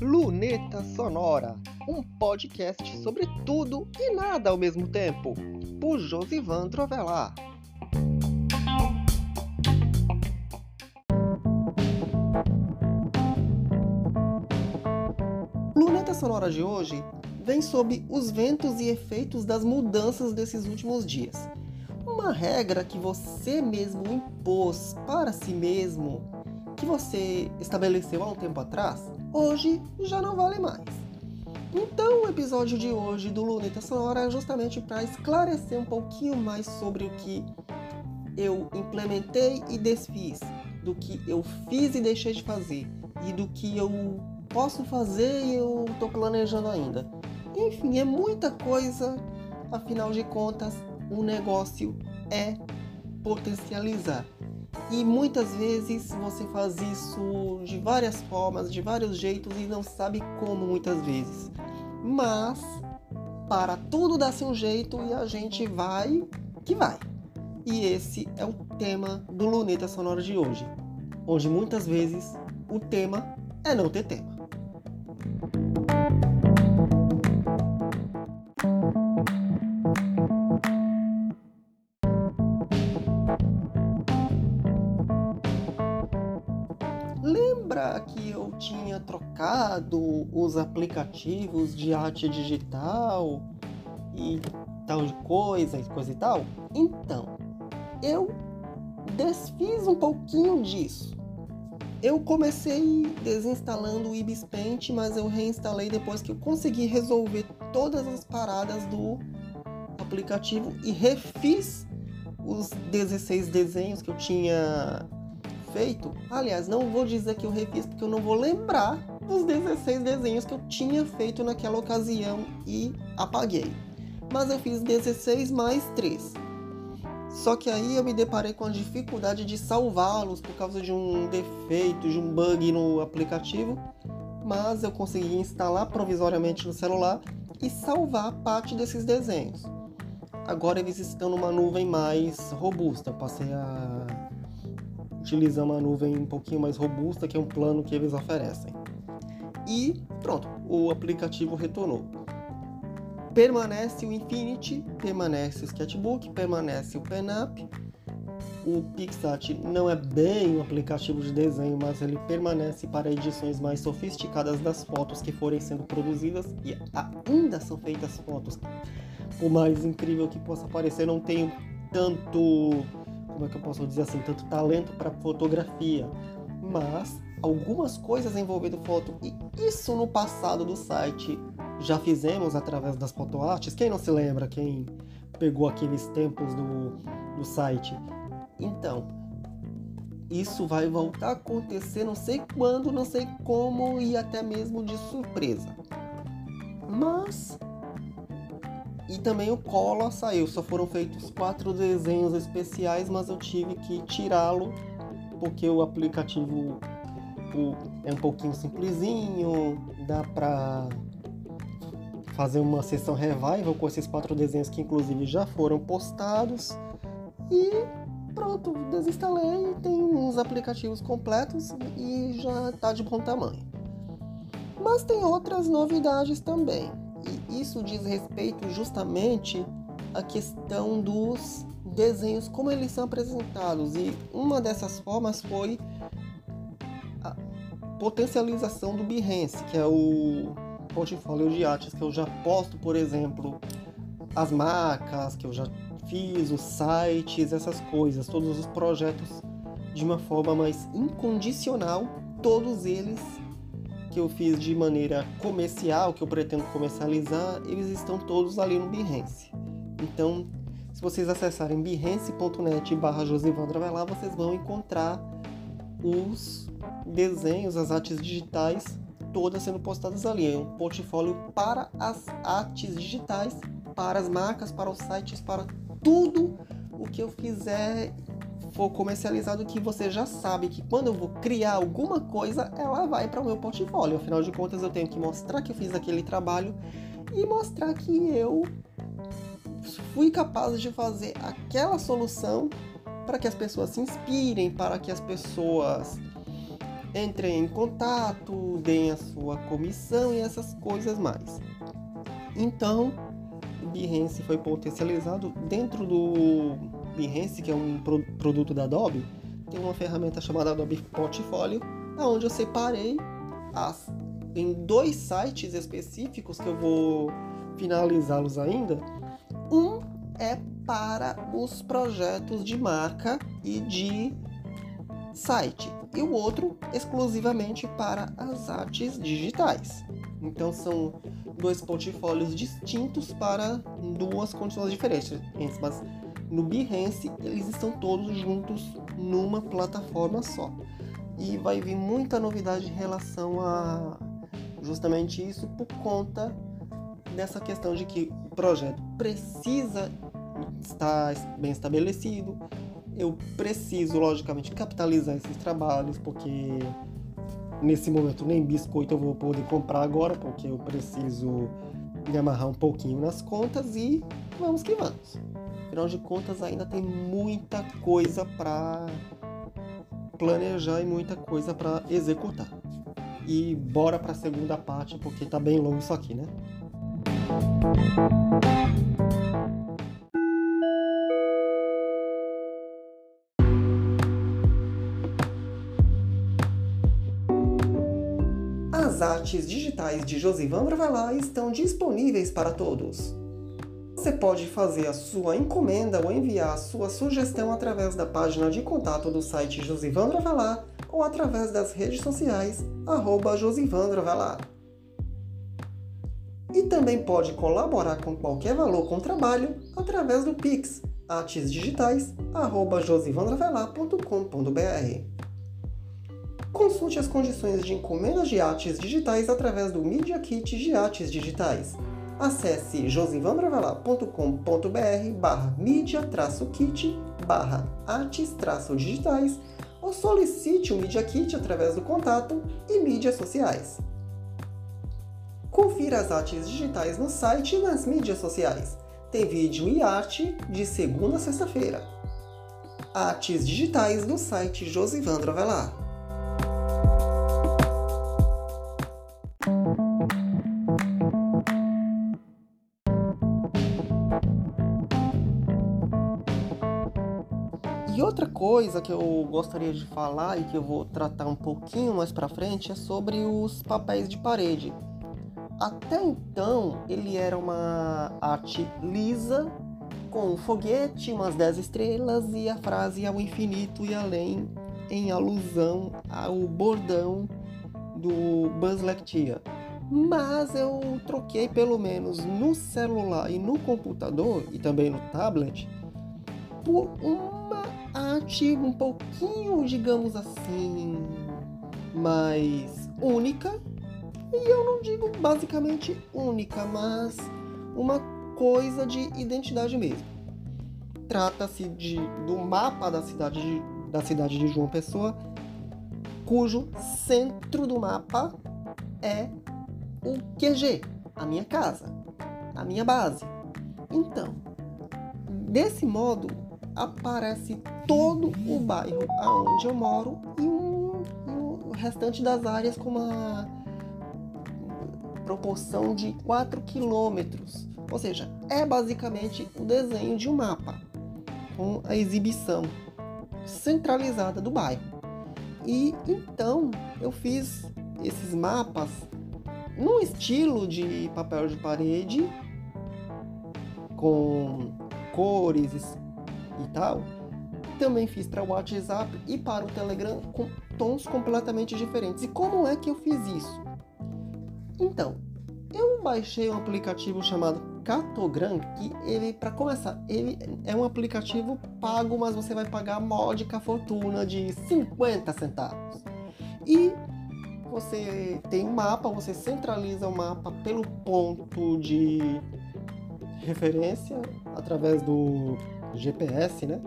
Luneta Sonora, um podcast sobre tudo e nada ao mesmo tempo, por Josivan Trovelar. Luneta Sonora de hoje vem sob os ventos e efeitos das mudanças desses últimos dias. Uma regra que você mesmo impôs para si mesmo, que você estabeleceu há um tempo atrás, hoje já não vale mais. Então, o episódio de hoje do Luneta Sonora é justamente para esclarecer um pouquinho mais sobre o que eu implementei e desfiz, do que eu fiz e deixei de fazer, e do que eu posso fazer e eu estou planejando ainda. Enfim, é muita coisa, afinal de contas, o negócio é potencializar. E muitas vezes você faz isso de várias formas, de vários jeitos e não sabe como muitas vezes. Mas para tudo dá-se um jeito e a gente vai que vai. E esse é o tema do Luneta Sonora de hoje, onde muitas vezes o tema é não ter tema. Que eu tinha trocado os aplicativos de arte digital e tal de coisa e coisa e tal? Então, eu desfiz um pouquinho disso. Eu comecei desinstalando o Ibis Paint, mas eu reinstalei depois que eu consegui resolver todas as paradas do aplicativo e refiz os 16 desenhos que eu tinha feito. Aliás, não vou dizer que eu refiz porque eu não vou lembrar dos 16 desenhos que eu tinha feito naquela ocasião e apaguei. Mas eu fiz 16 mais 3. Só que aí eu me deparei com a dificuldade de salvá-los por causa de um defeito, de um bug no aplicativo. Mas eu consegui instalar provisoriamente no celular e salvar parte desses desenhos. Agora eles estão numa nuvem mais robusta. Eu passei a utilizar uma nuvem um pouquinho mais robusta, que é um plano que eles oferecem. E pronto, o aplicativo retornou. Permanece o Infinity, permanece o Sketchbook, permanece o PenUp. O Pixart não é bem um aplicativo de desenho, mas ele permanece para edições mais sofisticadas das fotos que forem sendo produzidas e ainda são feitas fotos. Por mais incrível que possa parecer, não tenho tanto como é que eu posso dizer assim, tanto talento para fotografia, mas algumas coisas envolvendo foto e isso no passado do site já fizemos através das fotoartes. Quem não se lembra, quem pegou aqueles tempos do, do site? Então, isso vai voltar a acontecer, não sei quando, não sei como e até mesmo de surpresa. Mas e também o Collor saiu, só foram feitos quatro desenhos especiais, mas eu tive que tirá-lo porque o aplicativo é um pouquinho simplesinho, dá pra fazer uma sessão revival com esses quatro desenhos que inclusive já foram postados e pronto, desinstalei, tem uns aplicativos completos e já tá de bom tamanho. Mas tem outras novidades também. E isso diz respeito justamente à questão dos desenhos, como eles são apresentados. E uma dessas formas foi a potencialização do Behance, que é o portfólio de artes que eu já posto, por exemplo, as marcas que eu já fiz, os sites, essas coisas, todos os projetos de uma forma mais incondicional, todos eles que eu fiz de maneira comercial, que eu pretendo comercializar, eles estão todos ali no Behance. Então, se vocês acessarem behance.net barra Velar, vocês vão encontrar os desenhos, as artes digitais, todas sendo postadas ali. É um portfólio para as artes digitais, para as marcas, para os sites, para tudo o que eu fizer for comercializado que você já sabe que quando eu vou criar alguma coisa, ela vai para o meu portfólio. Afinal de contas, eu tenho que mostrar que eu fiz aquele trabalho e mostrar que eu fui capaz de fazer aquela solução para que as pessoas se inspirem, para que as pessoas entrem em contato, deem a sua comissão e essas coisas mais. Então, Behance foi potencializado dentro do Behance, que é um pro produto da Adobe, tem uma ferramenta chamada Adobe Portfolio, onde eu separei as, em dois sites específicos que eu vou finalizá-los ainda. Um é para os projetos de marca e de site, e o outro exclusivamente para as artes digitais. Então são dois portfólios distintos para duas condições diferentes, mas no Behance eles estão todos juntos numa plataforma só. E vai vir muita novidade em relação a justamente isso por conta dessa questão de que o projeto precisa estar bem estabelecido. Eu preciso, logicamente, capitalizar esses trabalhos, porque nesse momento nem biscoito eu vou poder comprar agora, porque eu preciso me amarrar um pouquinho nas contas e vamos que vamos. Afinal de contas, ainda tem muita coisa para planejar e muita coisa para executar. E bora para a segunda parte, porque tá bem longo isso aqui, né? As artes digitais de Josivan Bravalá estão disponíveis para todos. Você pode fazer a sua encomenda ou enviar a sua sugestão através da página de contato do site Josivandra Valar ou através das redes sociais arroba Josivandra Valar. E também pode colaborar com qualquer valor com o trabalho através do Pix artesdigitais@josivandravelar.com.br. Consulte as condições de encomendas de artes digitais através do Media Kit de Artes Digitais. Acesse josivandravelar.com.br barra mídia-kit barra artes-digitais ou solicite o Media Kit através do contato e mídias sociais. Confira as artes digitais no site e nas mídias sociais. Tem vídeo e arte de segunda a sexta-feira. Artes digitais no site Josivandro Avelar. Coisa que eu gostaria de falar e que eu vou tratar um pouquinho mais para frente é sobre os papéis de parede. Até então, ele era uma arte lisa, com um foguete, umas 10 estrelas e a frase ao infinito e além, em alusão ao bordão do Buzz Lightyear. Mas eu troquei pelo menos no celular e no computador e também no tablet por uma arte um pouquinho, digamos assim, mais única e eu não digo basicamente única, mas uma coisa de identidade mesmo. Trata-se de do mapa da cidade de, da cidade de João Pessoa, cujo centro do mapa é o QG, a minha casa, a minha base. Então, desse modo aparece todo o bairro aonde eu moro e, um, e o restante das áreas com uma proporção de 4 quilômetros. Ou seja, é basicamente o desenho de um mapa com a exibição centralizada do bairro. E então eu fiz esses mapas num estilo de papel de parede com cores e tal. Também fiz para o WhatsApp e para o Telegram com tons completamente diferentes. E como é que eu fiz isso? Então, eu baixei um aplicativo chamado Catogram, que ele, para começar, ele é um aplicativo pago, mas você vai pagar a módica fortuna de 50 centavos. E você tem um mapa, você centraliza o mapa pelo ponto de referência através do GPS, né?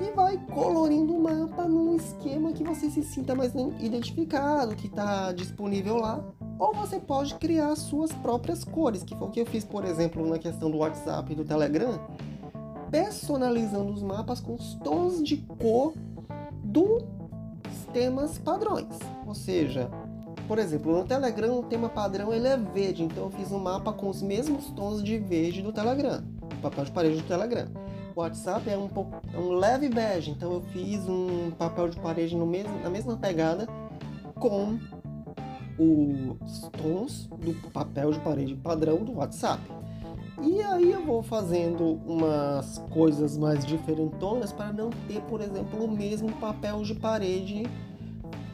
E vai colorindo o mapa num esquema que você se sinta mais identificado, que está disponível lá ou você pode criar suas próprias cores, que foi o que eu fiz, por exemplo, na questão do WhatsApp e do Telegram. personalizando os mapas com os tons de cor dos temas padrões. Ou seja, por exemplo, no Telegram o tema padrão ele é verde, então eu fiz um mapa com os mesmos tons de verde do Telegram, papel de parede do Telegram. O WhatsApp é um, pouco, é um leve bege, então eu fiz um papel de parede no mesmo, na mesma pegada com os tons do papel de parede padrão do WhatsApp. E aí eu vou fazendo umas coisas mais diferentonas para não ter, por exemplo, o mesmo papel de parede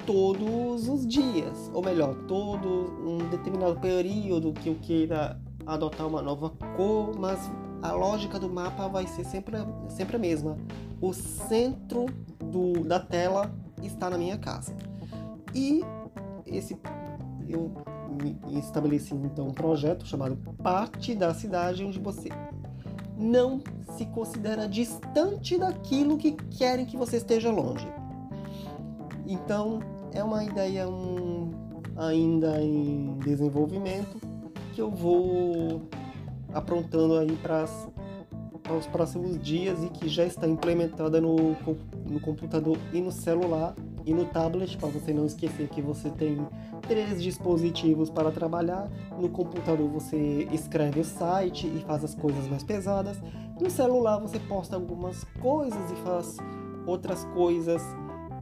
todos os dias, ou melhor, todo um determinado período que eu queira adotar uma nova cor, mas a lógica do mapa vai ser sempre, sempre a mesma. O centro do, da tela está na minha casa. E esse eu estabeleci então um projeto chamado Parte da Cidade, onde você não se considera distante daquilo que querem que você esteja longe. Então, é uma ideia um, ainda em desenvolvimento que eu vou aprontando aí para os próximos dias e que já está implementada no, no computador e no celular e no tablet, para você não esquecer que você tem três dispositivos para trabalhar. No computador você escreve o site e faz as coisas mais pesadas. No celular você posta algumas coisas e faz outras coisas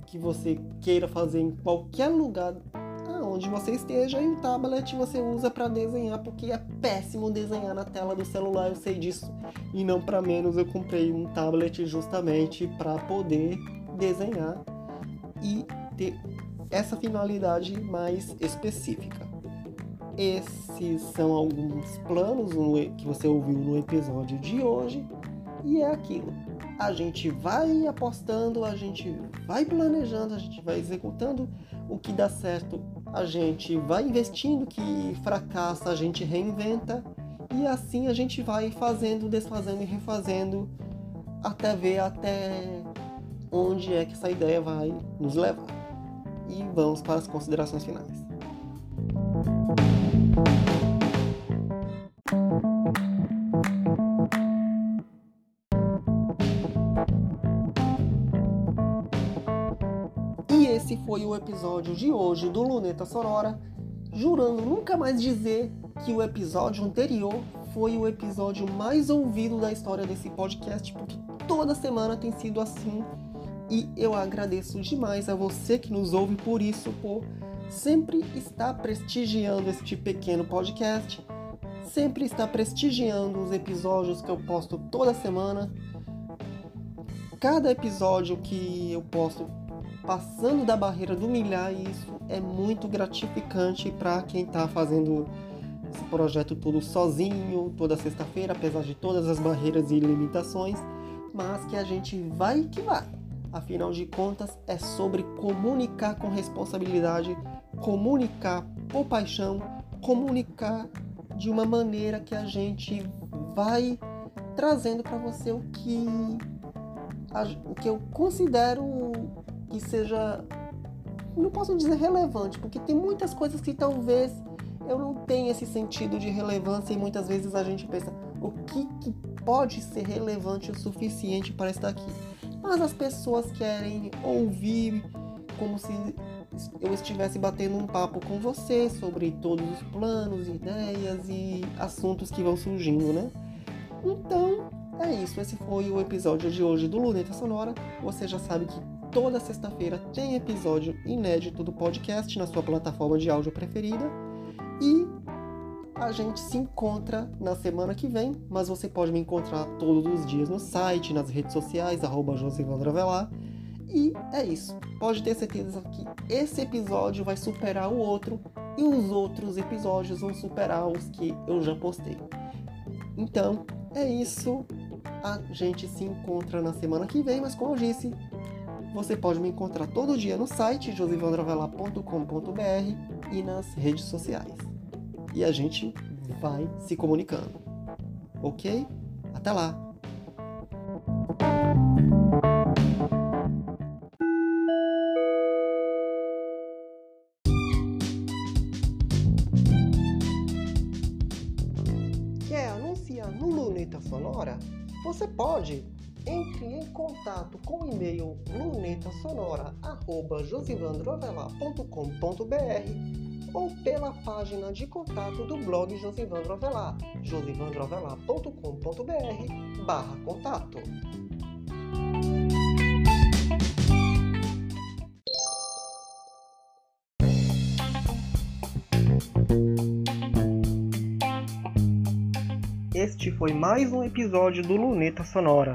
que você queira fazer em qualquer lugar onde você esteja e o tablet você usa para desenhar porque é péssimo desenhar na tela do celular, eu sei disso. E não para menos eu comprei um tablet justamente para poder desenhar e ter essa finalidade mais específica. Esses são alguns planos que você ouviu no episódio de hoje e é aquilo. A gente vai apostando, a gente vai planejando, a gente vai executando o que dá certo, a gente vai investindo, que fracassa, a gente reinventa e assim a gente vai fazendo, desfazendo e refazendo até ver até onde é que essa ideia vai nos levar. E vamos para as considerações finais. Episódio de hoje do Luneta Sonora, jurando nunca mais dizer que o episódio anterior foi o episódio mais ouvido da história desse podcast, porque toda semana tem sido assim e eu agradeço demais a você que nos ouve por isso, por sempre estar prestigiando este pequeno podcast, sempre estar prestigiando os episódios que eu posto toda semana. Cada episódio que eu posto passando da barreira do milhar, e isso é muito gratificante para quem está fazendo esse projeto todo sozinho, toda sexta-feira, apesar de todas as barreiras e limitações, mas que a gente vai que vai. Afinal de contas, é sobre comunicar com responsabilidade, comunicar por paixão, comunicar de uma maneira que a gente vai trazendo para você o que o que eu considero que seja não posso dizer relevante, porque tem muitas coisas que talvez eu não tenha esse sentido de relevância e muitas vezes a gente pensa o que, que pode ser relevante o suficiente para estar aqui mas as pessoas querem ouvir como se eu estivesse batendo um papo com você sobre todos os planos, ideias e assuntos que vão surgindo, né? Então, é isso. Esse foi o episódio de hoje do Luneta Sonora. Você já sabe que toda sexta-feira tem episódio inédito do podcast na sua plataforma de áudio preferida. E a gente se encontra na semana que vem, mas você pode me encontrar todos os dias no site, nas redes sociais, arroba Josivandravelar. E é isso. Pode ter certeza que esse episódio vai superar o outro e os outros episódios vão superar os que eu já postei. Então, é isso. A gente se encontra na semana que vem, mas como eu disse, você pode me encontrar todo dia no site josivandravelar.com.br e nas redes sociais e a gente vai se comunicando. Ok? Até lá! Quer anunciar no Luneta Sonora? Você pode entre em contato com o e-mail lunetasonora.josivandroavelar.com.br ou pela página de contato do blog Josivandro Avelar, josivandroavelar.com.br barra contato. Este foi mais um episódio do Luneta Sonora.